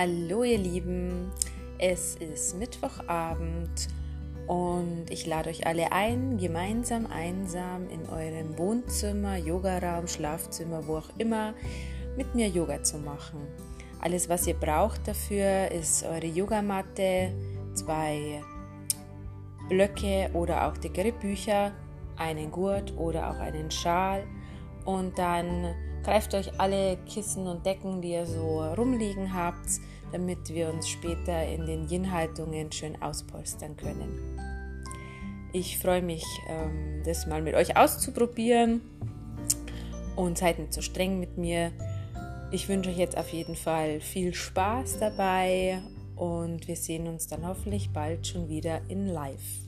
Hallo ihr Lieben, es ist Mittwochabend und ich lade euch alle ein, gemeinsam einsam in eurem Wohnzimmer, Yogaraum, Schlafzimmer, wo auch immer, mit mir Yoga zu machen. Alles, was ihr braucht dafür, ist eure Yogamatte, zwei Blöcke oder auch dickere Bücher, einen Gurt oder auch einen Schal und dann Greift euch alle Kissen und Decken, die ihr so rumliegen habt, damit wir uns später in den Yin-Haltungen schön auspolstern können. Ich freue mich, ähm, das mal mit euch auszuprobieren und seid nicht so streng mit mir. Ich wünsche euch jetzt auf jeden Fall viel Spaß dabei und wir sehen uns dann hoffentlich bald schon wieder in Live.